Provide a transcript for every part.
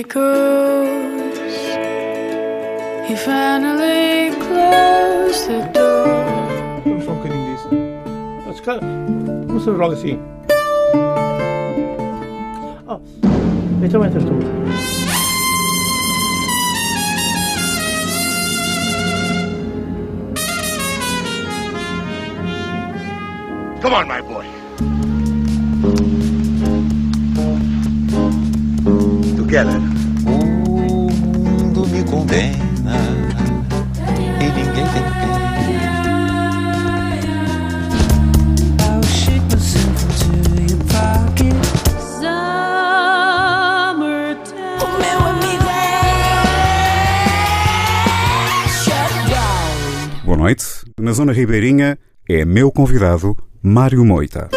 echoes. He finally closed the door. Vamos só um bocadinho disso. Ah, se calhar, Começamos logo assim. Oh, então entras tu. Come on, my boy. Together. Condena e ninguém tem pena. I'll shake myself into your pocket. Summertime. O meu amigo é Shutdown. Boa noite. Na Zona Ribeirinha é meu convidado Mário Moita.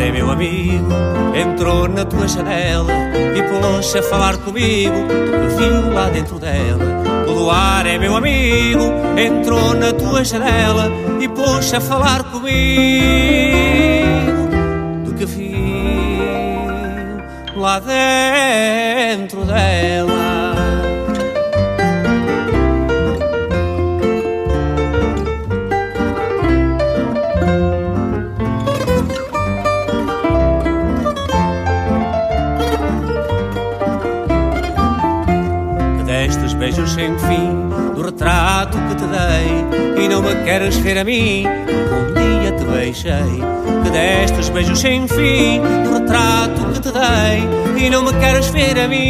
É meu amigo, entrou na tua janela e pôs-se a falar comigo que viu lá dentro dela. O luar é meu amigo, entrou na tua janela e pôs-se a falar comigo do que viu lá dentro dela. Não me queres ver a mim. Porque um dia te beijei que destes beijos sem fim do retrato que te dei e não me queres ver a mim.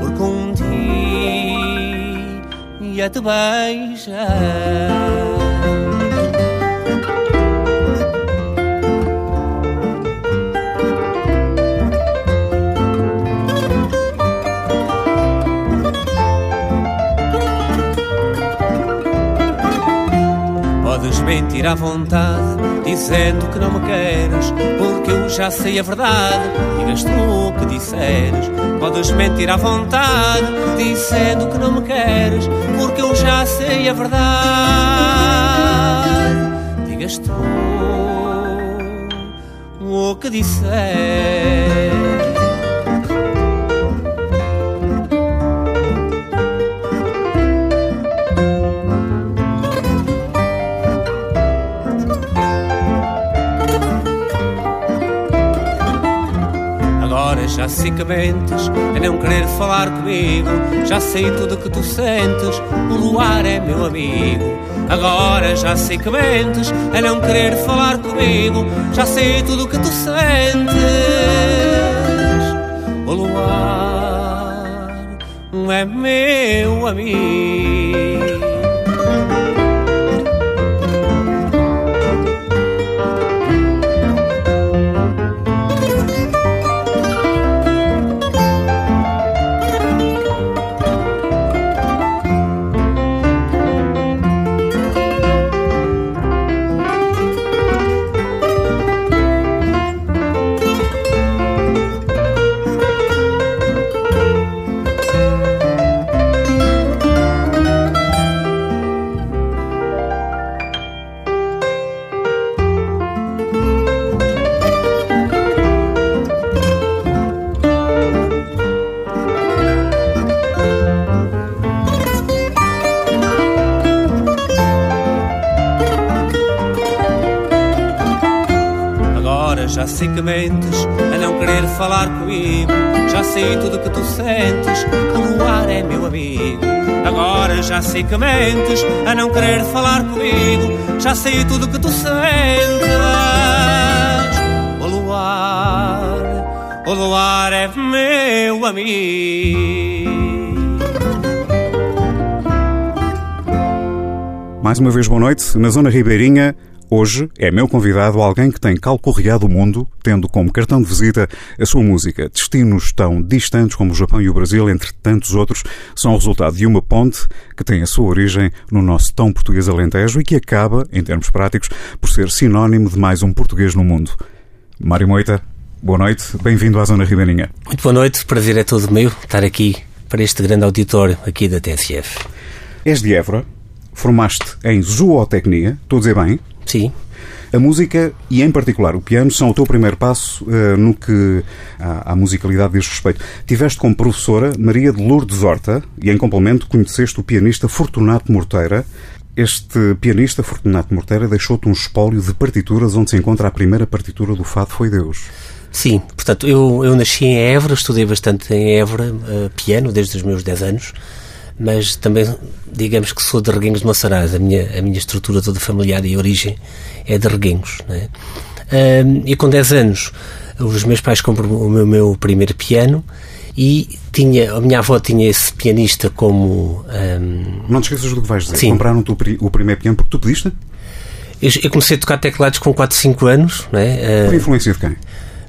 Porque um dia te beijei mentir à vontade, dizendo que não me queres, porque eu já sei a verdade. Digas tu o que disseres. Podes mentir à vontade, dizendo que não me queres, porque eu já sei a verdade. Digas tu o que disseres. Mentes a não querer falar comigo. Já sei tudo que tu sentes, o luar é meu amigo. Agora já sei que mentes a não querer falar comigo. Já sei tudo que tu sentes, o luar é meu amigo. Sei que mentes a não querer falar comigo. Já sei tudo que tu sentes, o luar é meu amigo. Agora já sei que mentes a não querer falar comigo. Já sei tudo que tu sentes, o luar, o luar é meu amigo. Mais uma vez, boa noite. Na Zona Ribeirinha, hoje é meu convidado alguém que tem calcorreado o mundo, tendo como cartão de visita a sua música. Destinos tão distantes como o Japão e o Brasil, entre tantos outros, são o resultado de uma ponte que tem a sua origem no nosso tão português Alentejo e que acaba, em termos práticos, por ser sinónimo de mais um português no mundo. Mário Moita, boa noite. Bem-vindo à Zona Ribeirinha. Muito boa noite, prazer é todo meu estar aqui para este grande auditório aqui da TSF. És de Évora, formaste em zootecnia, estou a dizer bem, Sim. a música e, em particular, o piano são o teu primeiro passo eh, no que à, à musicalidade diz respeito. Tiveste como professora Maria de Lourdes Horta e, em complemento, conheceste o pianista Fortunato Morteira. Este pianista, Fortunato Morteira, deixou-te um espólio de partituras onde se encontra a primeira partitura do Fado Foi Deus. Sim, portanto, eu, eu nasci em Évora, estudei bastante em Évora, eh, piano, desde os meus 10 anos, mas também, digamos que sou de Reguengos de Monsaraz, a minha, a minha estrutura toda familiar e origem é de Reguengos. Né? E com 10 anos, os meus pais compram o meu, meu primeiro piano e tinha, a minha avó tinha esse pianista como... ahm, Não te esqueças do que vais dizer. Sim. Compraram-te o, o primeiro piano porque tu pediste? eu, eu comecei a tocar teclados com 4, 5 anos, né? Ah, Por influência de quem?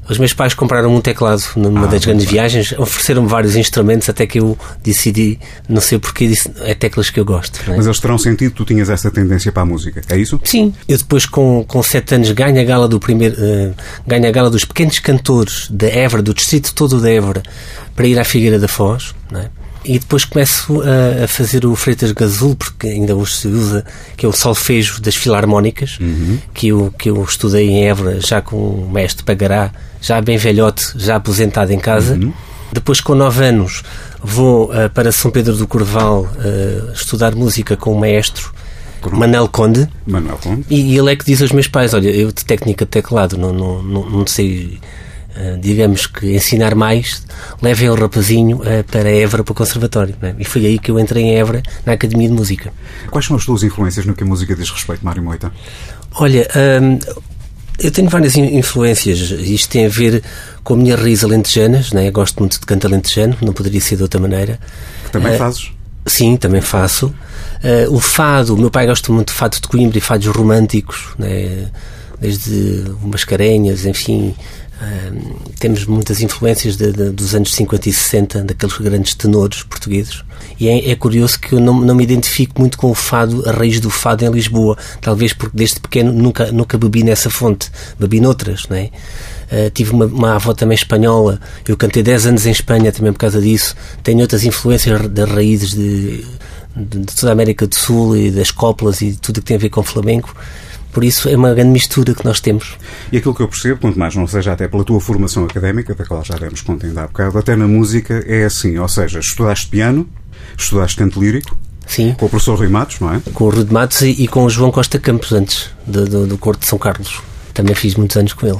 Os meus pais compraram um teclado numa Ah, das grandes viagens, ofereceram-me vários instrumentos até que eu decidi, não sei porquê, disse, é teclas que eu gosto. não é? Mas eles terão sentido que tu tinhas essa tendência para a música. É isso? Sim, eu depois com, com sete anos ganho a gala do primeiro, eh, ganho a gala dos pequenos cantores da Évora, do distrito todo da Évora, para ir à Figueira da Foz, não é? E depois começo a, a fazer o Freitas Gazul, porque ainda hoje se usa, que é o solfejo das filarmónicas, que, eu, que eu estudei em Évora, já com o mestre Pagará, já bem velhote, já aposentado em casa. Depois, com nove anos, vou eh, para São Pedro do Corval eh, estudar música com o maestro Manel Conde. Manuel Conde. E, e ele é que diz aos meus pais: Olha, eu de técnica de teclado não, não, não, não sei, digamos que ensinar mais, levem o rapazinho eh, para Évora, para o Conservatório. é? E foi aí que eu entrei em Évora, na Academia de Música. Quais são as tuas influências no que a música diz respeito, Mário Moita? Olha, hum, eu tenho várias in- influências. Isto tem a ver com a minha raiz alentejanas, né? gosto muito de canto alentejano, não poderia ser de outra maneira. Que também Eh, fazes? Sim, também faço. Eh, o fado, o meu pai gosta muito de fado de Coimbra e fados românticos, né? desde o Mascarenhas, enfim. Temos muitas influências de- de- dos anos 50 e 60, daqueles grandes tenores portugueses. E é, é curioso que eu não, não me identifico muito com o fado, a raiz do fado em Lisboa. Talvez porque desde pequeno nunca, nunca bebi nessa fonte, bebi noutras, não é? Eh, tive uma, uma avó também espanhola, eu cantei 10 anos em Espanha também por causa disso. Tenho outras influências das raízes de, de, de toda a América do Sul e das coplas e tudo que tem a ver com flamenco. Por isso é uma grande mistura que nós temos. E aquilo que eu percebo, quanto mais não seja até pela tua formação académica, da qual já demos conta ainda há bocado, até na música é assim, ou seja, estudaste piano, estudaste canto lírico, Sim, com o professor Rui Matos, não é? com o Rude Matos e, e com o João Costa Campos antes, do, do, do Corte de São Carlos. Também fiz muitos anos com ele.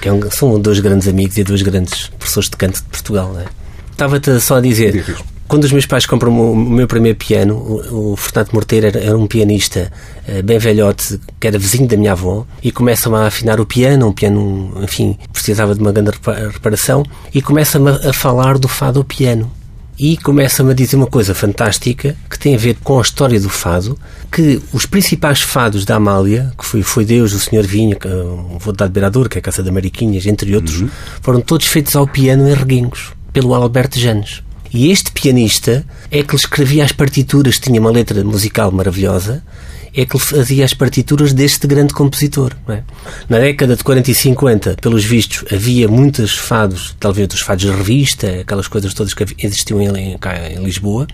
Que é um- são dois grandes amigos e dois grandes professores de canto de Portugal. Não é? Estava-te só a dizer, Diz, diz. Quando os meus pais compram o, meu primeiro piano, o, Fernando Morteiro era, um pianista eh, bem velhote, que era vizinho da minha avó, e começa-me a afinar o piano, um piano, enfim, precisava de uma grande repa- reparação, e começa-me a, falar do fado ao piano. E começa-me a dizer uma coisa fantástica que tem a ver com a história do fado, que os principais fados da Amália, que foi, foi Deus, o Senhor é o Vô de Beirador, que é a Caça da Mariquinhas, entre outros, foram todos feitos ao piano em reguengos, pelo Alberto Janes. E este pianista é que escrevia as partituras, tinha uma letra musical maravilhosa, é que ele fazia as partituras deste grande compositor. é? Na década de 40 e 50, pelos vistos, havia muitos fados, talvez dos fados de revista, aquelas coisas todas que existiam em, em Lisboa,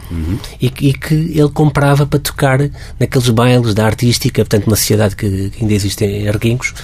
e, que- e que ele comprava para tocar naqueles bailes da artística, portanto, uma sociedade que, que ainda existe em Arguingos,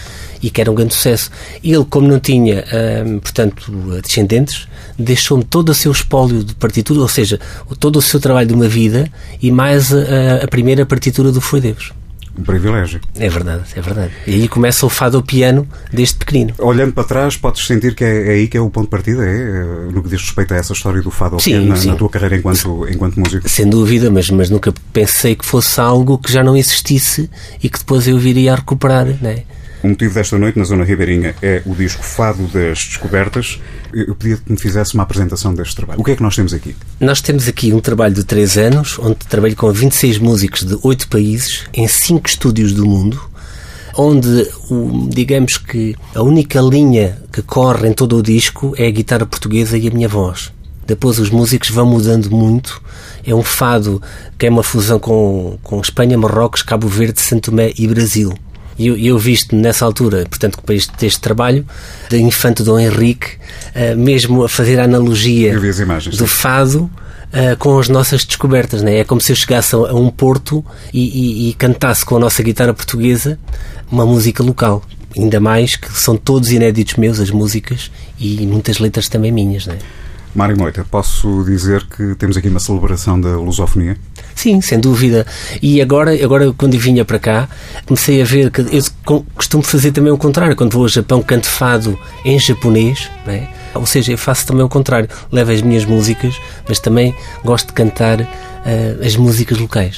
e que era um grande sucesso. Ele, como não tinha, hum, portanto, descendentes, deixou-me todo o seu espólio de partitura, ou seja, todo o seu trabalho de uma vida e mais a, a primeira partitura do Foi Deus. Um privilégio. É verdade, é verdade. E aí começa o fado ao piano desde pequenino. Olhando para trás, podes sentir que é, é aí que é o ponto de partida, é, é, no que diz respeito a essa história do fado ao Sim, piano na, sim. na tua carreira enquanto, enquanto músico. Sem dúvida, mas, mas nunca pensei que fosse algo que já não existisse e que depois eu viria a recuperar, né? O motivo desta noite na Zona Ribeirinha é o disco Fado das Descobertas. Eu pedia que me fizesse uma apresentação deste trabalho. O que é que nós temos aqui? Nós temos aqui um trabalho de 3 anos, onde trabalho com 26 músicos de 8 países, em 5 estúdios do mundo, onde, digamos que, a única linha que corre em todo o disco é a guitarra portuguesa e a minha voz. Depois os músicos vão mudando muito. É um fado que é uma fusão com, com Espanha, Marrocos, Cabo Verde, Santo Tomé e Brasil. E eu, eu visto nessa altura, portanto, para este, este trabalho, da Infante Dom Henrique, eh, mesmo a fazer a analogia imagens, do sim. fado ah, com as nossas descobertas. Né? É como se eu chegasse a, um porto e, e- e cantasse com a nossa guitarra portuguesa uma música local. Ainda mais que são todos inéditos meus, as músicas, e muitas letras também minhas. Né? Mário Moita, posso dizer que temos aqui uma celebração da lusofonia? Sim, sem dúvida. E agora, agora quando vinha para cá, comecei a ver que eu co- costumo fazer também o contrário. Quando vou ao Japão, canto fado em japonês, né? ou seja, eu faço também o contrário. Levo as minhas músicas, mas também gosto de cantar eh, as músicas locais.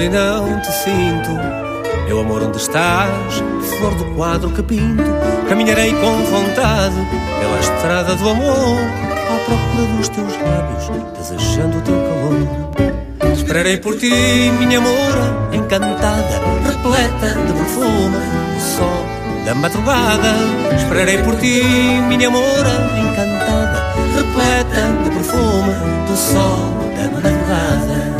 Procuro e não te sinto. Meu amor, onde estás? Flor do quadro que pinto. Caminharei com vontade pela estrada do amor, à procura dos teus lábios, desejando o teu calor. Esperarei por ti, minha moura, encantada, repleta de perfume, o sol da madrugada. Esperarei por ti, minha moura, encantada, repleta de perfume, do sol da madrugada.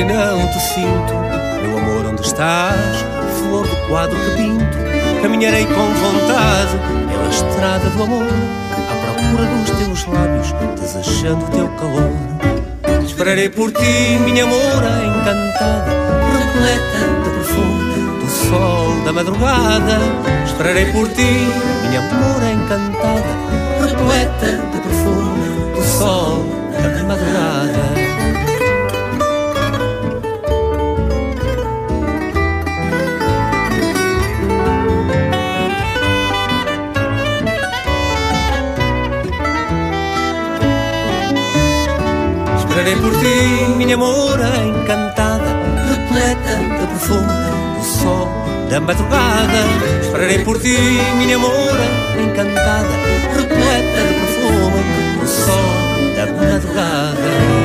E não te sinto. Meu amor, onde estás? Flor do quadro que pinto. Caminharei com vontade pela estrada do amor, à procura dos teus lábios, desejando o teu calor. Esperarei por ti, minha moura encantada, repleta de perfume do sol da madrugada. Esperarei por ti, minha moura encantada, repleta de perfume do sol da madrugada. Esperarei por ti, minha moura encantada, repleta de perfume do sol da madrugada. Esperarei por ti, minha moura encantada, repleta de perfume do sol da madrugada.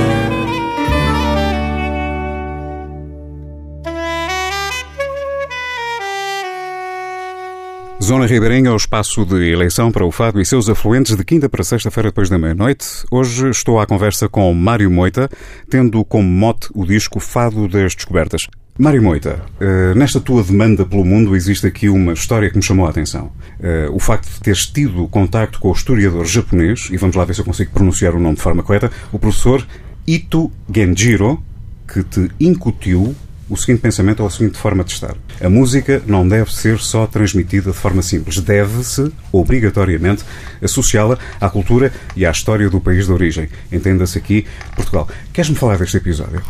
Zona Ribeirinha é o espaço de eleição para o Fado e seus afluentes de quinta para sexta-feira depois da meia-noite. Hoje estou à conversa com Mário Moita, tendo como mote o disco Fado das Descobertas. Mário Moita, eh, nesta tua demanda pelo mundo existe aqui uma história que me chamou a atenção. Eh, O facto de teres tido contacto com o historiador japonês, e vamos lá ver se eu consigo pronunciar o nome de forma correta, o professor Ito Genjiro, que te incutiu o seguinte pensamento ou a seguinte forma de estar. A música não deve ser só transmitida de forma simples. Deve-se, obrigatoriamente, associá-la à cultura e à história do país de origem. Entenda-se aqui Portugal. Queres-me falar deste episódio?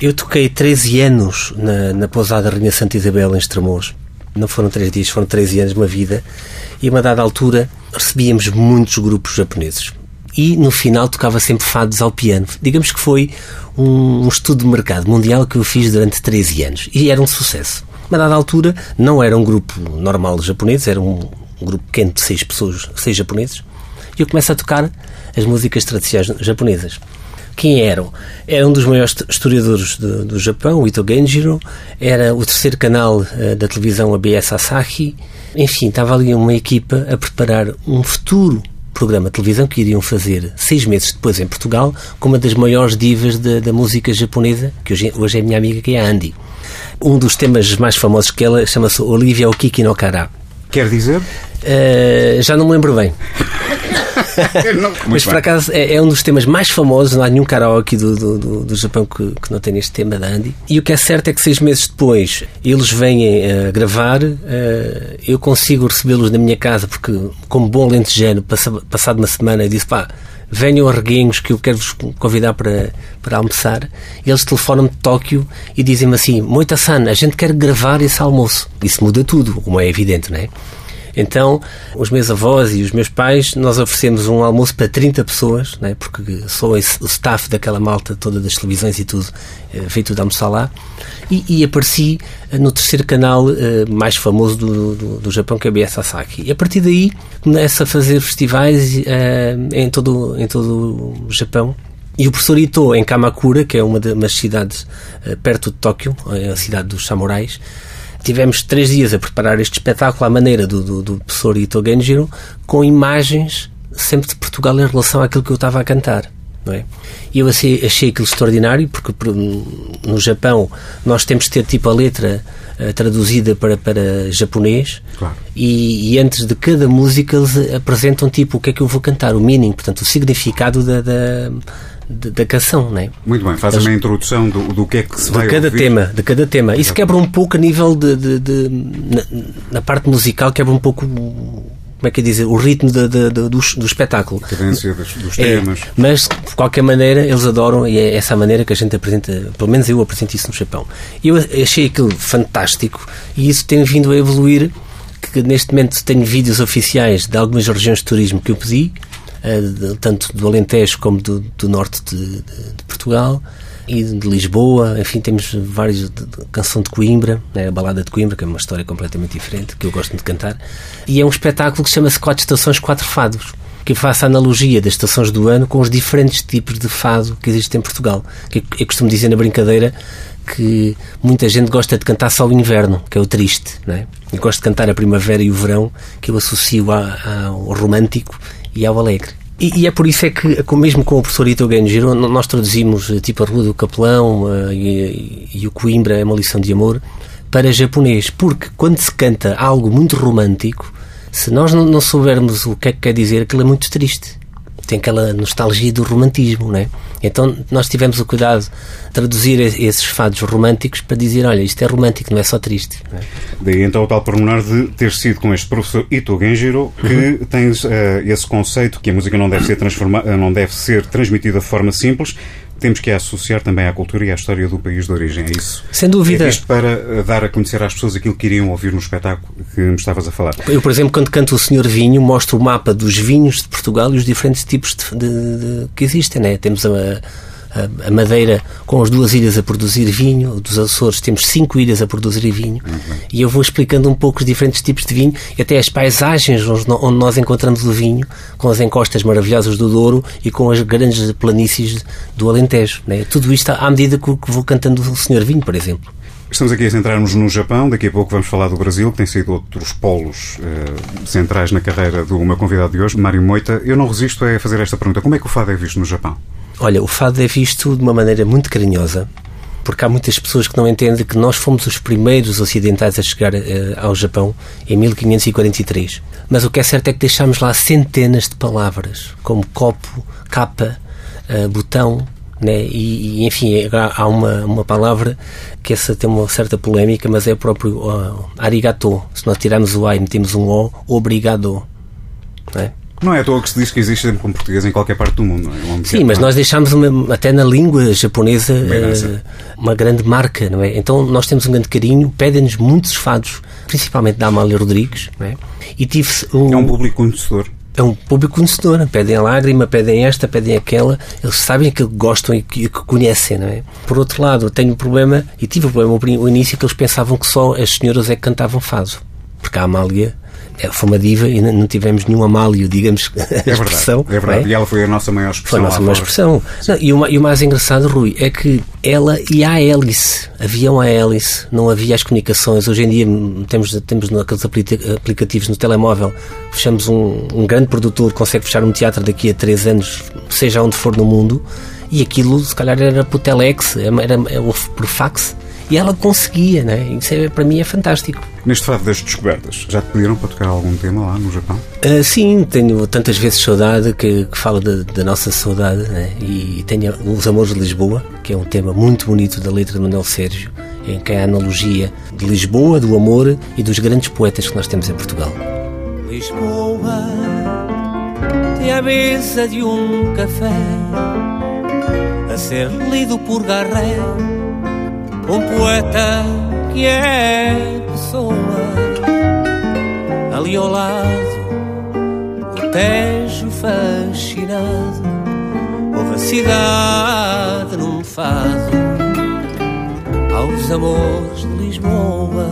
Eu toquei 13 anos na, na pousada Rainha Santa Isabel em Estremoz. Não foram 3 dias, foram 13 anos, uma vida. E a uma dada altura recebíamos muitos grupos japoneses. E no final tocava sempre fados ao piano. Digamos que foi um, estudo de mercado mundial que eu fiz durante 13 anos. E era um sucesso. A uma dada altura não era um grupo normal de japoneses, era um, grupo pequeno de 6 pessoas, 6 japoneses. E eu começo a tocar as músicas tradicionais japonesas. Quem eram? Era um dos maiores historiadores do, do Japão, o Ito Genjiro, era o terceiro canal eh, da televisão ABS Asahi. Enfim, estava ali uma equipa a preparar um futuro programa de televisão que iriam fazer seis meses depois em Portugal com uma das maiores divas da, da música japonesa, que hoje, hoje é minha amiga, que é a Andy. Um dos temas mais famosos que ela chama-se Olivia Okiki no Kara. Quer dizer? Eh, já não me lembro bem. Mas por acaso é, é um dos temas mais famosos, não há nenhum karaoke do, do, do, do Japão que, que não tenha este tema da Andy. E o que é certo é que seis meses depois eles vêm uh, gravar, uh, eu consigo recebê-los na minha casa, porque, como bom lentejano, passado uma semana, eu disse: pá, venham a Reguengos que eu quero vos convidar para, para almoçar. E eles telefonam-me de Tóquio e dizem-me assim: Moita-san, a gente quer gravar esse almoço. Isso muda tudo, como é evidente, não é? Então, os meus avós e os meus pais, nós oferecemos um almoço para 30 pessoas, né? porque sou o staff daquela malta toda das televisões e tudo, eh, veio tudo almoçar lá. E, e apareci eh, no terceiro canal eh, mais famoso do, do, do Japão, que é a BS Sasaki. E a partir daí começo a fazer festivais em, todo, em todo o Japão. E o professor Ito, em Kamakura, que é uma das cidades perto de Tóquio, é a cidade dos samurais, tivemos três dias a preparar este espetáculo à maneira do, do, do professor Ito Genjiro, com imagens sempre de Portugal em relação àquilo que eu estava a cantar. Não é? E eu achei, achei aquilo extraordinário, porque por- no Japão nós temos que ter tipo a letra eh, traduzida para, para japonês Claro. e, e antes de cada música eles apresentam tipo o que é que eu vou cantar, o meaning, portanto o significado da, da, da, da canção, não é? Muito bem, faz-me a introdução do, do que é que se vai de cada ouvir. tema, de cada tema. Isso quebra um pouco a nível de, de- de- na, na parte musical quebra um pouco o- como é que é dizer, o ritmo de- de- de- do, do espetáculo. A cadência dos, dos É, temas. mas de qualquer maneira eles adoram e é essa a maneira que a gente apresenta, pelo menos eu apresento isso no Japão. Eu achei aquilo fantástico e isso tem vindo a evoluir. Que neste momento tenho vídeos oficiais de algumas regiões de turismo que eu pedi, de- tanto do Alentejo como do, do norte de, de- Portugal e de Lisboa. Enfim, temos vários. De, de- canção de Coimbra, né, a balada de Coimbra, que é uma história completamente diferente, que eu gosto de cantar. E é um espetáculo que chama-se Quatro Estações, Quatro Fados que faça analogia das estações do ano com os diferentes tipos de fado que existem em Portugal. Que eu costumo dizer na brincadeira que muita gente gosta de cantar só o inverno, que é o triste, não é? Eu gosto de cantar a primavera e o verão, que eu associo ao romântico e ao alegre. E, e é por isso é que, mesmo com o professor Ito Genjiro, n- nós traduzimos eh, tipo a Rua do Capelão eh, e, e o Coimbra é uma lição de amor para japonês, porque quando se canta algo muito romântico, se nós não, não soubermos o que é que quer dizer, aquilo é muito triste. Tem aquela nostalgia do romantismo, não é? Então nós tivemos o cuidado de traduzir esses fados românticos para dizer: olha, isto é romântico, não é só triste. é? Daí então o tal pormenor de ter sido com este professor Ito Genjiro que tens eh, esse conceito que a música não deve ser transformada, não deve ser transmitida de forma simples. Temos que a associar também à cultura e à história do país de origem, é isso? Sem dúvida. É isto para eh, dar a conhecer às pessoas aquilo que iriam ouvir no espetáculo que me estavas a falar. Eu, por exemplo, quando canto o Senhor Vinho, mostro o mapa dos vinhos de Portugal e os diferentes tipos de, de- de- que existem. Né? Temos a, a- Madeira com as duas ilhas a produzir vinho, dos Açores temos cinco ilhas a produzir vinho, e eu vou explicando um pouco os diferentes tipos de vinho e até as paisagens onde nós encontramos o vinho, com as encostas maravilhosas do Douro e com as grandes planícies do Alentejo. Né? Tudo isto à medida que que vou cantando o Senhor Vinho, por exemplo. Estamos aqui a centrar-nos no Japão, daqui a pouco vamos falar do Brasil, que tem sido outros polos eh, centrais na carreira do meu convidado de hoje, Mário Moita. Eu não resisto a fazer esta pergunta: como é que o fado é visto no Japão? Olha, o fado é visto de uma maneira muito carinhosa, porque há muitas pessoas que não entendem que nós fomos os primeiros ocidentais a chegar eh, ao Japão em 1543. Mas o que é certo é que deixámos lá centenas de palavras, como copo, capa, eh, botão, né? E, e, enfim, há há uma, uma palavra que essa tem uma certa polémica, mas é o próprio uh, arigato. Se nós tirarmos o A e metemos um O, obrigado. Não é? Não é à toa que se diz que existe sempre com português em qualquer parte do mundo. Não é? Sim, mas que nós deixámos uma- até na língua japonesa eh, uma grande marca, não é? Então nós temos um grande carinho, pedem-nos muitos fados, principalmente da Amália Rodrigues, não é? E tive um, É um público conhecedor. é um público conhecedor, pedem a lágrima, pedem esta, pedem aquela, eles sabem que gostam e que, que conhecem, não é? Por outro lado, eu tenho um problema, e tive o problema no início, que eles pensavam que só as senhoras é que cantavam fado, porque a Amália foi uma diva e não tivemos nenhum Amálio, digamos, a É verdade. expressão. É verdade. é? E ela foi a nossa maior Foi expressão. a nossa maior expressão. Não, e, o, e o mais engraçado, Rui, é que ela e a hélice, haviam a hélice, não havia as comunicações. Hoje em dia temos, temos naqueles apli- aplicativos no telemóvel, fechamos um, um grande produtor, consegue fechar um teatro daqui a três anos, seja onde for no mundo, e aquilo se calhar era por telex, era, era por fax, e ela conseguia, né? Isso é, para mim é fantástico. Neste fado das descobertas, já te pediram para tocar algum tema lá no Japão? Ah, sim, tenho tantas vezes saudade que, que fala da, nossa saudade né? e tenho Os Amores de Lisboa, que é um tema muito bonito da letra de Manuel Sérgio, em que há a analogia de Lisboa, do amor e dos grandes poetas que nós temos em Portugal. Lisboa tem a mesa de um café a ser lido por Garré, um poeta que é pessoa. ali ao lado, o Tejo fascinado, houve a cidade num fado, aos amores de Lisboa.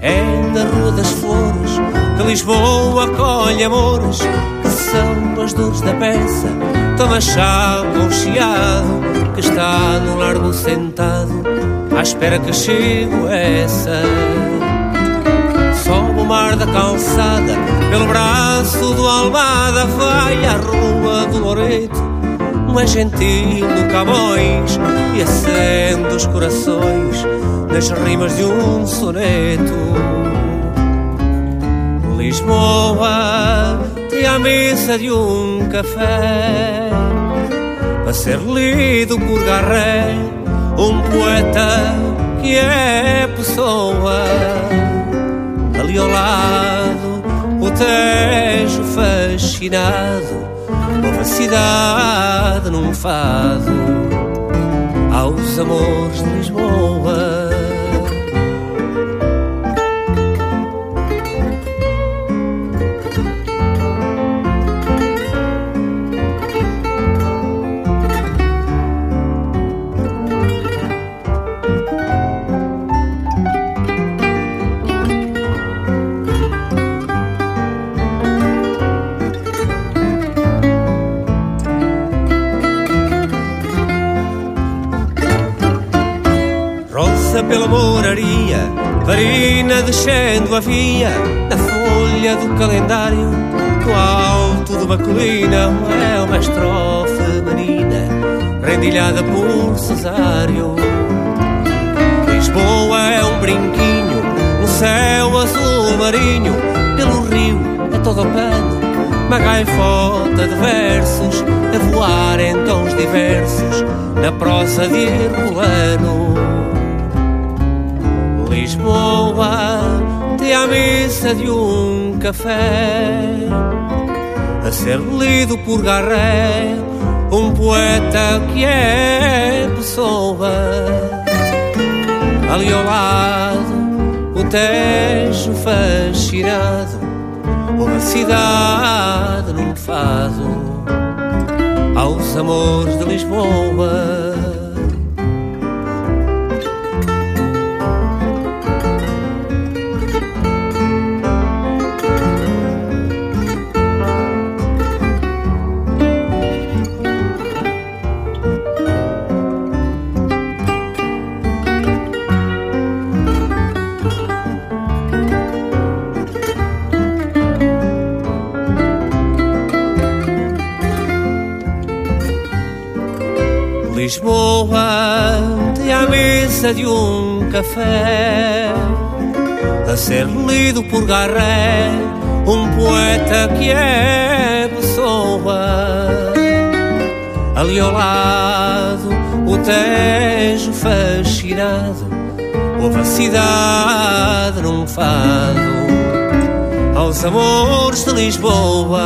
É na Rua das Flores que Lisboa colhe amores, que são as dores da peça. Toma chá com chiado, que está no largo sentado, à espera que chegue essa sobe o mar da calçada, pelo braço do Almada vai à rua do Loreto, um é gentil do Camões e acende os corações nas rimas de um soneto. Lisboa tem a mesa de um café para ser lido por Garré, um poeta que é pessoa ali ao lado, o Tejo fascinado, houve a cidade num fado, aos amores de Lisboa. Pela moraria, varina descendo a via, na folha do calendário, no alto de uma colina, é uma estrofe menina, rendilhada por Cesário. Lisboa é um brinquinho, no céu azul marinho, pelo rio é todo pano, uma gaifota de versos, a voar em tons diversos, na prosa de Herculano. Lisboa tem a missa de um café a ser lido por Garré, um poeta que é pessoa. Ali ao lado, o Tejo fascinado, uma cidade num fado, aos amores de Lisboa. Lisboa tem a mesa de um café a ser lido por Garré, um poeta que é pessoa. Ali ao lado, o Tejo fascinado, houve a cidade num fado aos amores de Lisboa.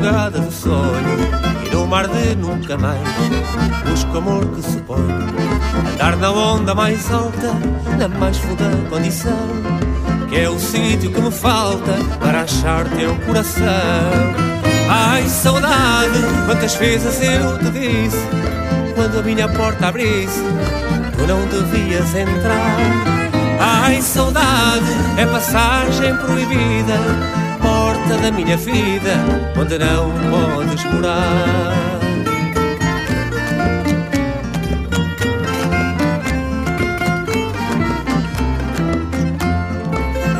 Madrugada do sonho e no mar de nunca mais busco amor que suponho andar na onda mais alta, na mais funda condição que é o sítio que me falta para achar teu coração. Ai, saudade, quantas vezes eu te disse quando a minha porta abrisse, tu não devias entrar. Ai, saudade, é passagem proibida, porta da minha vida onde não podes morar.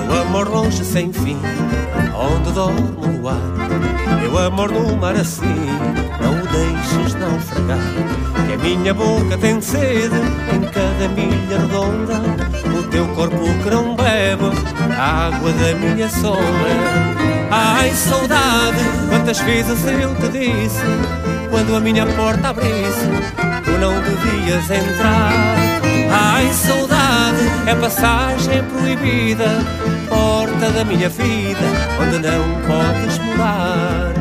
Meu amor longe sem fim, onde dorme o luar. Meu amor no mar assim, não o deixes naufragar. Que a minha boca tem sede em cada milha redonda O teu corpo que não bebe a água da minha sombra. Ai, saudade, quantas vezes eu te disse, quando a minha porta abrisse, tu não devias entrar. Ai, saudade, é passagem proibida, porta da minha vida, onde não podes morar.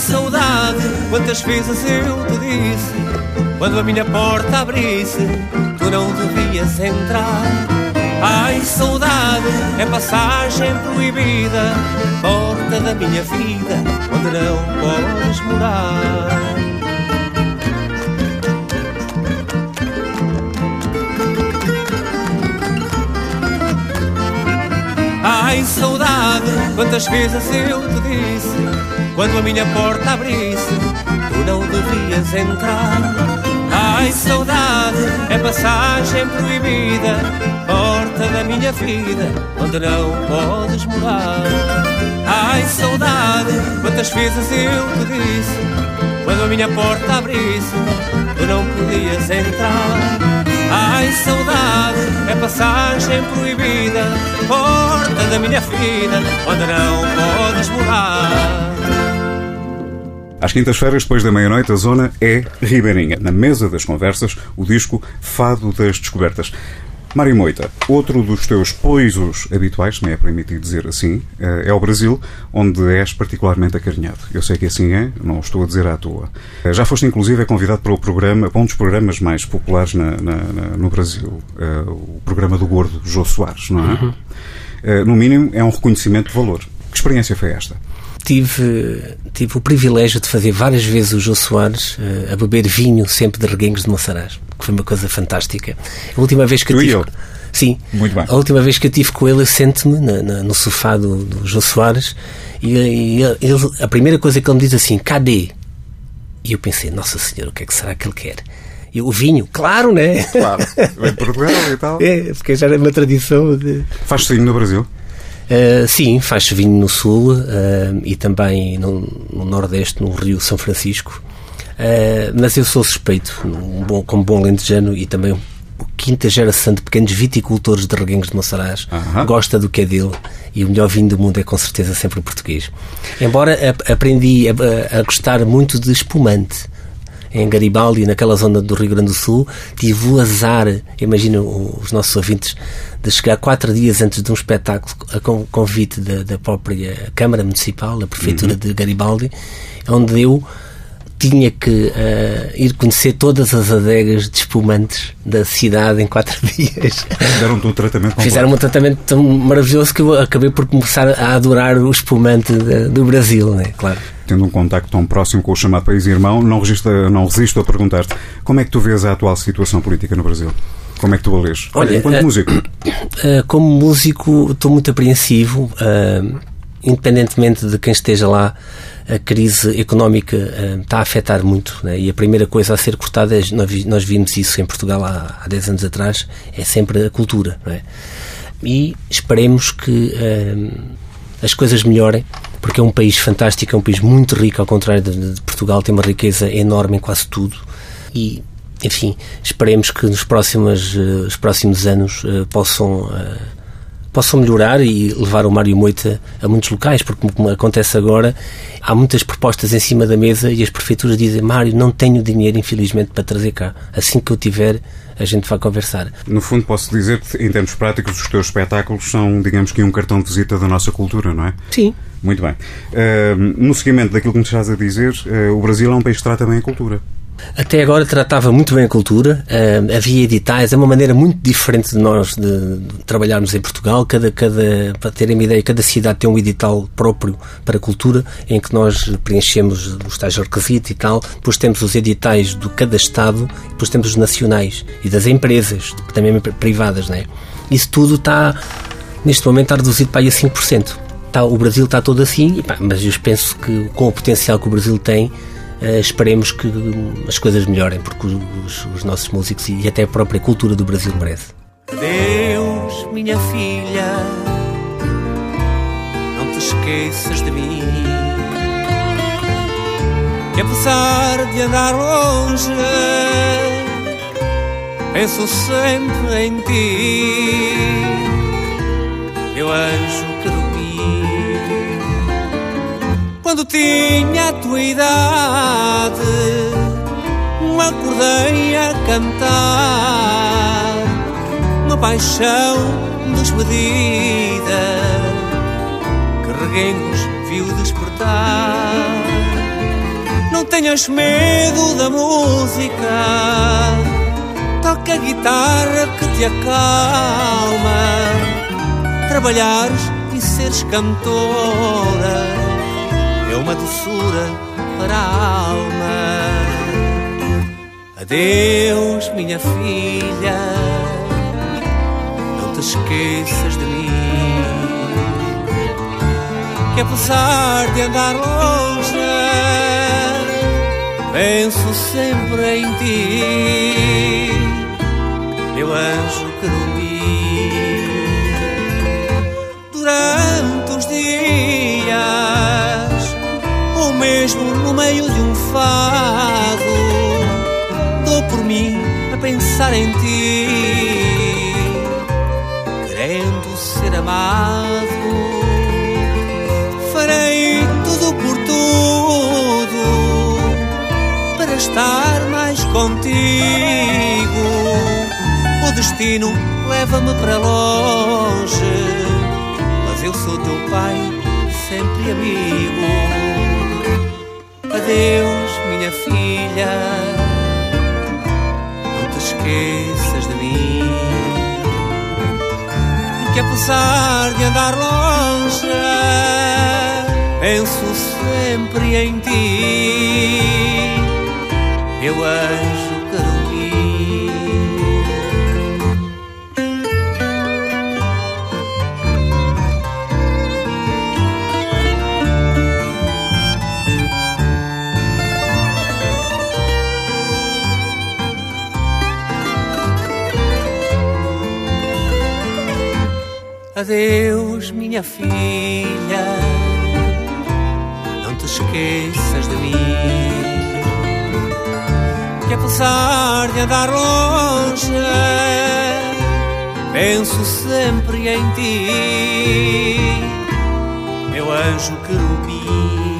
Saudade, quantas vezes eu te disse, quando a minha porta abrisse, tu não devias entrar. Ai, saudade, é passagem proibida, porta da minha vida, onde não podes morar. Ai, saudade, quantas vezes eu te disse, quando a minha porta abrisse, tu não devias entrar. Ai, saudade, é passagem proibida, porta da minha vida, onde não podes morar. Ai, saudade, quantas vezes eu te disse, quando a minha porta abrisse, tu não podias entrar. Ai, saudade, é passagem proibida, porta da minha vida, onde não podes morar. Às quintas-feiras, depois da meia-noite, a zona é Ribeirinha. Na mesa das conversas, o disco Fado das Descobertas. Mário Moita, outro dos teus poisos habituais, se me é permitido dizer assim, eh, é o Brasil, onde és particularmente acarinhado. Eu sei que assim é, não estou a dizer à toa. Eh, Já foste, inclusive, convidado para o programa, para um dos programas mais populares na- na- na- no Brasil, eh, o programa do Gordo, Jô Soares, não é? Eh, No mínimo, é um reconhecimento de valor. Que experiência foi esta? Tive, tive o privilégio de fazer várias vezes o Jô Soares eh, a beber vinho sempre de reguengos de Monsaraz, que foi uma coisa fantástica. A última vez que eu Tu tive. ele? Sim. Muito bem. A última vez que eu tive com ele, eu sento-me no sofá do, do Jô Soares e, e ele- a primeira coisa que ele me diz assim: cadê? E eu pensei: Nossa Senhora, o que é que será que ele quer? E o vinho, claro, né? Claro, de Portugal e tal. É, porque já era uma tradição de. Faz-se vinho no Brasil? Uh, sim, faz-se vinho no Sul uh, e também no, no Nordeste, no Rio São Francisco. Uh, mas eu sou suspeito, um bom, como bom lentejano e também o quinta geração de pequenos viticultores de reguengos de Monsaraz Aham. gosta do que é dele e o melhor vinho do mundo é com certeza sempre o português. Embora ap- aprendi a, a gostar muito de espumante em Garibaldi, naquela zona do Rio Grande do Sul, tive o azar, imagina os nossos ouvintes, de chegar quatro dias antes de um espetáculo a con- convite da, da própria Câmara Municipal, da Prefeitura de Garibaldi, onde eu tinha que eh, ir conhecer todas as adegas de espumantes da cidade em quatro dias. Deram-te um tratamento completo. Fizeram um tratamento tão maravilhoso que eu acabei por começar a adorar o espumante da- do Brasil, né? Claro. Tendo um contacto tão próximo com o chamado país irmão, não, resista, não resisto a perguntar-te como é que tu vês a atual situação política no Brasil? Como é que tu a lês? Olha, enquanto eh, músico, Uh, como músico, estou muito apreensivo, uh, independentemente de quem esteja lá. A crise económica uh, está a afetar muito né? e a primeira coisa a ser cortada, é- nós, vi- nós vimos isso em Portugal há, há 10 anos atrás, é sempre a cultura. não é? E esperemos que uh, as coisas melhorem, porque é um país fantástico, é um país muito rico, ao contrário de, de Portugal, tem uma riqueza enorme em quase tudo. E, enfim, esperemos que nos próximos, eh, os próximos anos eh, possam, eh, possam melhorar e levar o Mário Moita a muitos locais, porque como acontece agora, há muitas propostas em cima da mesa e as prefeituras dizem Mário, não tenho dinheiro, infelizmente, para trazer cá. Assim que eu tiver, a gente vai conversar. no fundo posso dizer que, em termos práticos, os teus espetáculos são, digamos que, um cartão de visita da nossa cultura, não é? Sim. Muito bem. Uh, no seguimento daquilo que me estás a dizer, uh, o Brasil é um país que trata bem a cultura. Até agora tratava muito bem a cultura, ah, havia editais, é uma maneira muito diferente de nós de, de trabalharmos em Portugal. Cada, cada, para terem uma ideia, cada cidade tem um edital próprio para a cultura, em que nós preenchemos os tais requisitos e tal. Depois temos os editais de cada Estado, depois temos os nacionais e das empresas, também privadas. Né? Isso tudo está, neste momento, está reduzido para aí a 5%. Está, o Brasil está todo assim, mas eu penso que com o potencial que o Brasil tem, esperemos que as coisas melhorem, porque os, os nossos músicos e até a própria cultura do Brasil merece. Deus, minha filha, esqueças de mim. Que apesar de andar longe, penso sempre em ti, meu anjo que Quando tinha a tua idade, me acordei a cantar uma paixão desmedida que reguengos viu despertar. Não tenhas medo da música, toca a guitarra que te acalma. Trabalhares e seres cantora uma doçura para a alma. Adeus, minha filha, não te esqueças de mim. Que apesar de andar longe, penso sempre em ti, meu anjo querubim. Mesmo no meio de um fado, dou por mim a pensar em ti, querendo ser amado. Farei tudo por tudo para estar mais contigo. O destino leva-me para longe, mas eu sou teu pai, sempre amigo. Adeus, minha filha, não te esqueças de mim. Que apesar de andar longe, penso sempre em ti, meu anjo Adeus, minha filha, não te esqueças de mim. Que apesar de andar longe, penso sempre em ti, meu anjo querubim.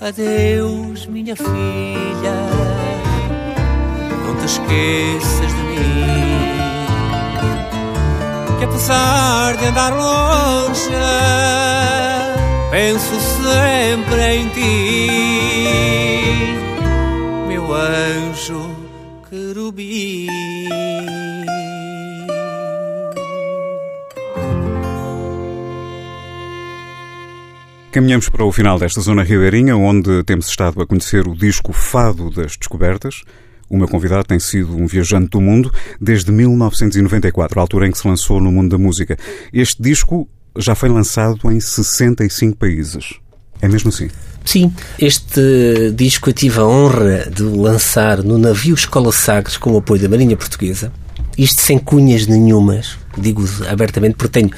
Adeus, minha filha, não te esqueças de mim que apesar de andar longe, penso sempre em ti, meu anjo querubim. Caminhamos para o final desta zona ribeirinha, onde temos estado a conhecer o disco Fado das Descobertas. O meu convidado tem sido um viajante do mundo desde 1994, a altura em que se lançou no mundo da música. Este disco já foi lançado em 65 países. É mesmo assim? Sim, este disco eu tive a honra de lançar no navio Escola Sagres com o apoio da Marinha Portuguesa. Isto sem cunhas nenhumas, digo abertamente, porque tenho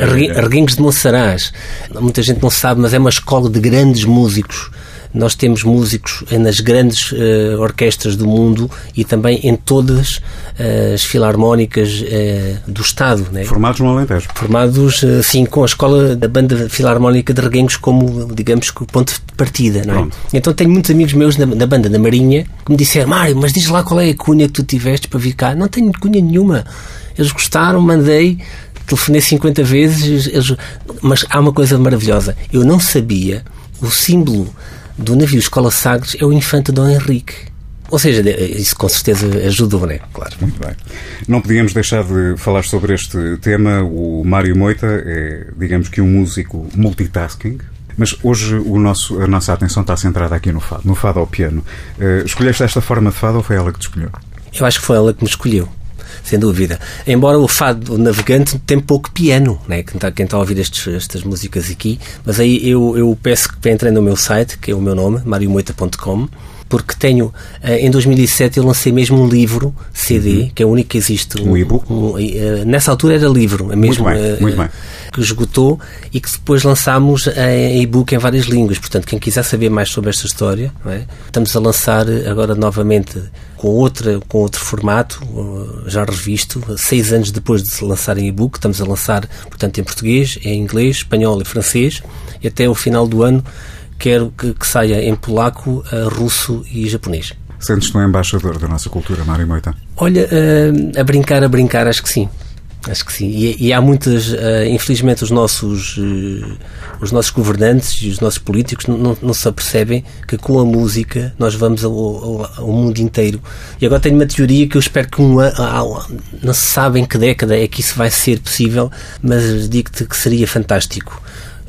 Arre- Arreguengos de Monsaraz. Muita gente não sabe, mas é uma escola de grandes músicos. Nós temos músicos nas grandes eh, orquestras do mundo e também em todas eh, as filarmónicas eh, do Estado. Né? Formados no Alentejo. formados assim com a escola da banda filarmónica de Reguengos como digamos que o ponto de partida não é? Então tenho muitos amigos meus na, da banda da Marinha que me disseram Mário mas diz lá qual é a cunha que tu tiveste para vir cá não tenho cunha nenhuma eles gostaram mandei telefonei 50 vezes eles- mas há uma coisa maravilhosa eu não sabia o símbolo do navio Escola Sagres é o infante Dom Henrique ou seja, isso com certeza ajudou, né? Claro. Muito bem. Não podíamos deixar de falar sobre este tema. O Mário Moita é, digamos que, um músico multitasking. Mas hoje o nosso, a nossa atenção está centrada aqui no fado, no fado ao piano. Eh, escolheste esta forma de fado ou foi ela que te escolheu? Eu acho que foi ela que me escolheu, sem dúvida. Embora o fado navegante tem pouco piano, né? quem, está, quem está a ouvir estes, estas músicas aqui, mas aí eu, eu peço que entrem no meu site, que é o meu nome, mariomoita.com, porque tenho, eh, em 2007 eu lancei mesmo um livro CD, que é o único que existe. Um e-book? um, eh, nessa altura era livro, é mesmo, Muito bem, eh, muito bem. que esgotou e que depois lançámos em e-book em várias línguas. Portanto, quem quiser saber mais sobre esta história, é? estamos a lançar agora novamente com, outra, com outro formato, já revisto, seis anos depois de se lançar em e-book. Estamos a lançar, portanto, em português, em inglês, espanhol e francês. E até o final do ano quero que, que saia em polaco, uh, russo e japonês. Sentes-te um embaixador da nossa cultura, Mário Moita? Olha, uh, a brincar, a brincar, acho que sim. Acho que sim. E, e há muitas, uh, infelizmente, os nossos, uh, os nossos governantes e os nossos políticos não, não se apercebem que com a música nós vamos ao, ao, ao, mundo inteiro. E agora tenho uma teoria que eu espero que um ano, não se sabe em que década é que isso vai ser possível, mas digo-te que seria fantástico.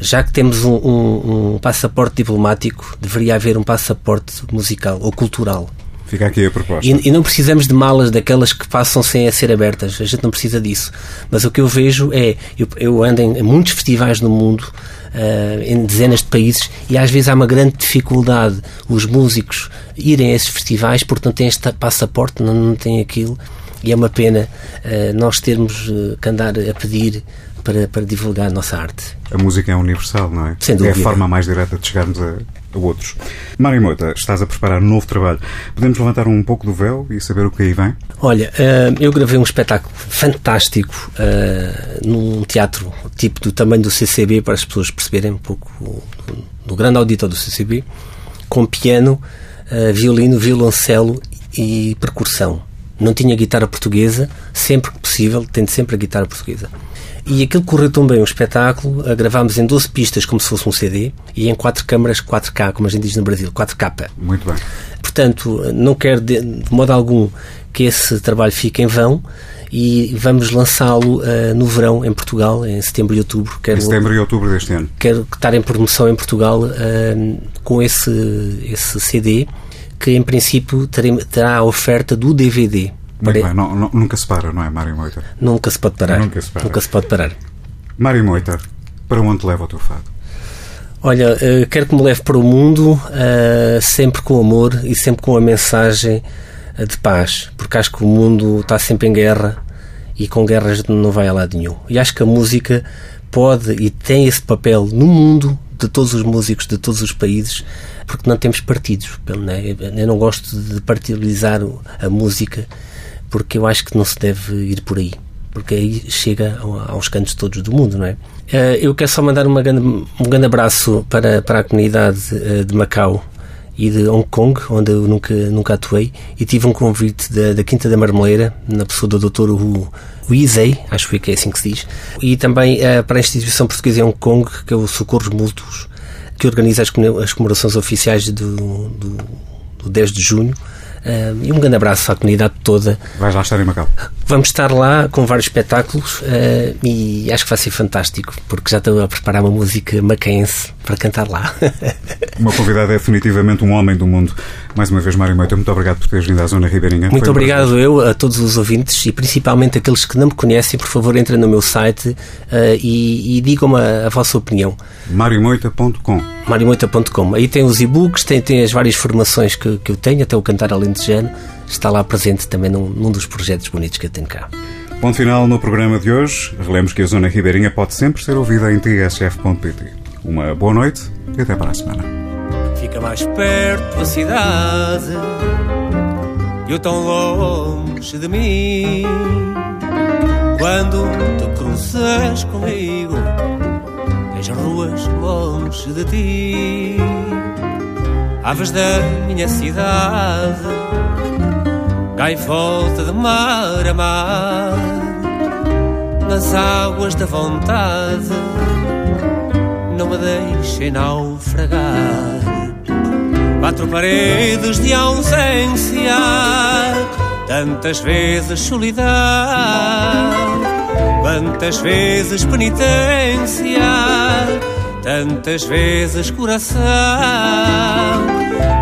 Já que temos um, um, um passaporte diplomático, deveria haver um passaporte musical ou cultural. Fica aqui a proposta. E, e, não precisamos de malas daquelas que passam sem a ser abertas. A gente não precisa disso. Mas o que eu vejo é. Eu, eu ando em muitos festivais no mundo, uh, em dezenas de países, e às vezes há uma grande dificuldade os músicos irem a esses festivais porque não têm este passaporte, não, não têm aquilo. E é uma pena uh, nós termos uh, que andar a pedir para, para divulgar a nossa arte. A música é universal, não é? Sem dúvida. É a forma mais direta de chegarmos a, a outros. Mário Mota, estás a preparar um novo trabalho. Podemos levantar um pouco do véu e saber o que aí vem? Olha, uh, eu gravei um espetáculo fantástico uh, num teatro tipo do tamanho do CCB, para as pessoas perceberem um pouco do, grande auditório do CCB, com piano, uh, violino, violoncelo e percussão. Não tinha guitarra portuguesa, sempre que possível, tendo sempre a guitarra portuguesa. E aquilo correu tão bem o espetáculo, gravámos em 12 pistas como se fosse um CD e em 4 câmaras 4K, como a gente diz no Brasil, 4K. Muito bem. Portanto, não quero de, de modo algum que esse trabalho fique em vão e vamos lançá-lo uh, no verão em Portugal, em setembro e outubro. Quero, em setembro e outubro deste ano. Quero estar em promoção em Portugal uh, com esse, esse CD que em princípio terá a oferta do DVD. Muito bem, não, não, nunca se para, não é, Mário Moita? Nunca se pode parar. Nunca se, para. Nunca se pode parar. Mário Moita, para onde leva o teu fado? Olha, uh, quero que me leve para o mundo uh, sempre com amor e sempre com a mensagem uh, de paz, porque acho que o mundo está sempre em guerra e com guerra a gente não vai a lado nenhum. E acho que a música pode e tem esse papel no mundo de todos os músicos de todos os países, porque não temos partidos. Né? Eu não gosto de partidizar a música porque eu acho que não se deve ir por aí, porque aí chega aos cantos todos do mundo, não é? Eh, eu quero só mandar uma grande, um grande abraço para, para a comunidade eh, de Macau e de Hong Kong, onde eu nunca, nunca atuei, e tive um convite da, da Quinta da Marmeleira, na pessoa do Dr. Izei, acho que é assim que se diz, e também uh, para a instituição portuguesa em Hong Kong, que é o Socorros Mútuos, que organiza as, as comemorações oficiais do, do, do 10 de junho, Uh, e um grande abraço à comunidade toda. Vais lá estar em Macau? Vamos estar lá com vários espetáculos uh, e acho que vai ser fantástico, porque já estou a preparar uma música macaense para cantar lá. o meu convidado é definitivamente um homem do mundo. Mais uma vez, Mário Moita, muito obrigado por teres vindo à Zona Ribeirinha. Muito obrigado eu a todos os ouvintes e principalmente aqueles que não me conhecem, por favor, entrem no meu site uh, e, e digam-me a, a, vossa opinião. mariomoita.com mariomoita.com Aí tem os e-books, tem, tem as várias formações que, que eu tenho, até o Cantar Alentejano está lá presente também num, num dos projetos bonitos que eu tenho cá. Ponto final no programa de hoje. Relemos que a Zona Ribeirinha pode sempre ser ouvida em tsf.pt. Uma boa noite e até para a semana. Fica mais perto da cidade e eu tão longe de mim. Quando te cruzas comigo, as ruas longe de ti. Aves da minha cidade, gaivota de mar a mar, nas águas da vontade, não me deixem naufragar. Quatro paredes de ausência, tantas vezes solidão, quantas vezes penitência, tantas vezes coração.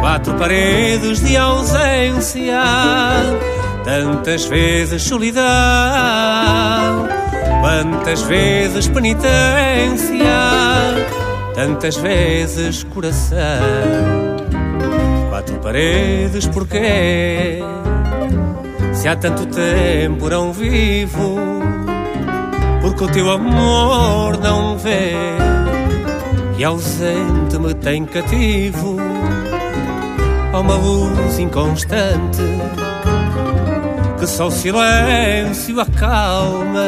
Quatro paredes de ausência, tantas vezes solidão, quantas vezes penitência, tantas vezes coração Quatro paredes, porquê? Se há tanto tempo não vivo, porque o teu amor não vê e ausente me tem cativo a uma luz inconstante que só o silêncio acalma.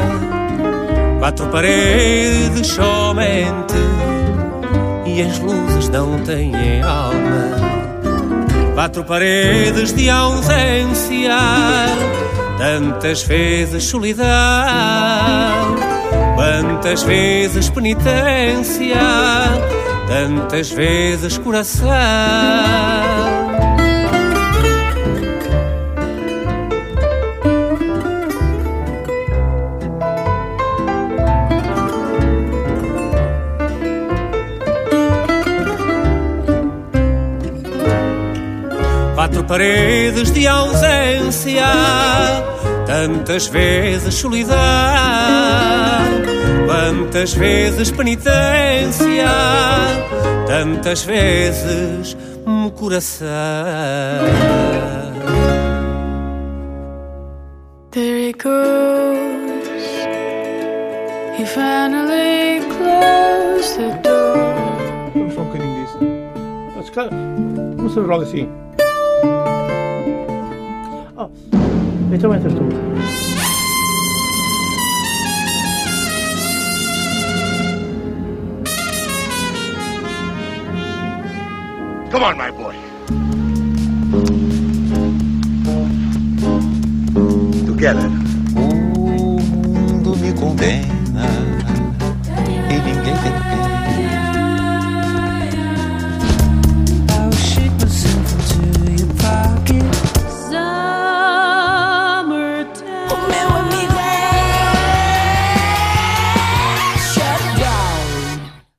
Quatro paredes somente e as luzes não têm alma. Quatro paredes de ausência, tantas vezes solidão, quantas vezes penitência, tantas vezes coração. Paredes de ausência, tantas vezes solidão, quantas vezes penitência, tantas vezes um coração. There he goes. He finally closed the door. Vamos só um bocadinho disso. Mas, cara, começamos logo assim. Oh, então entras tu. Come on, my boy. Together. O mundo me condena.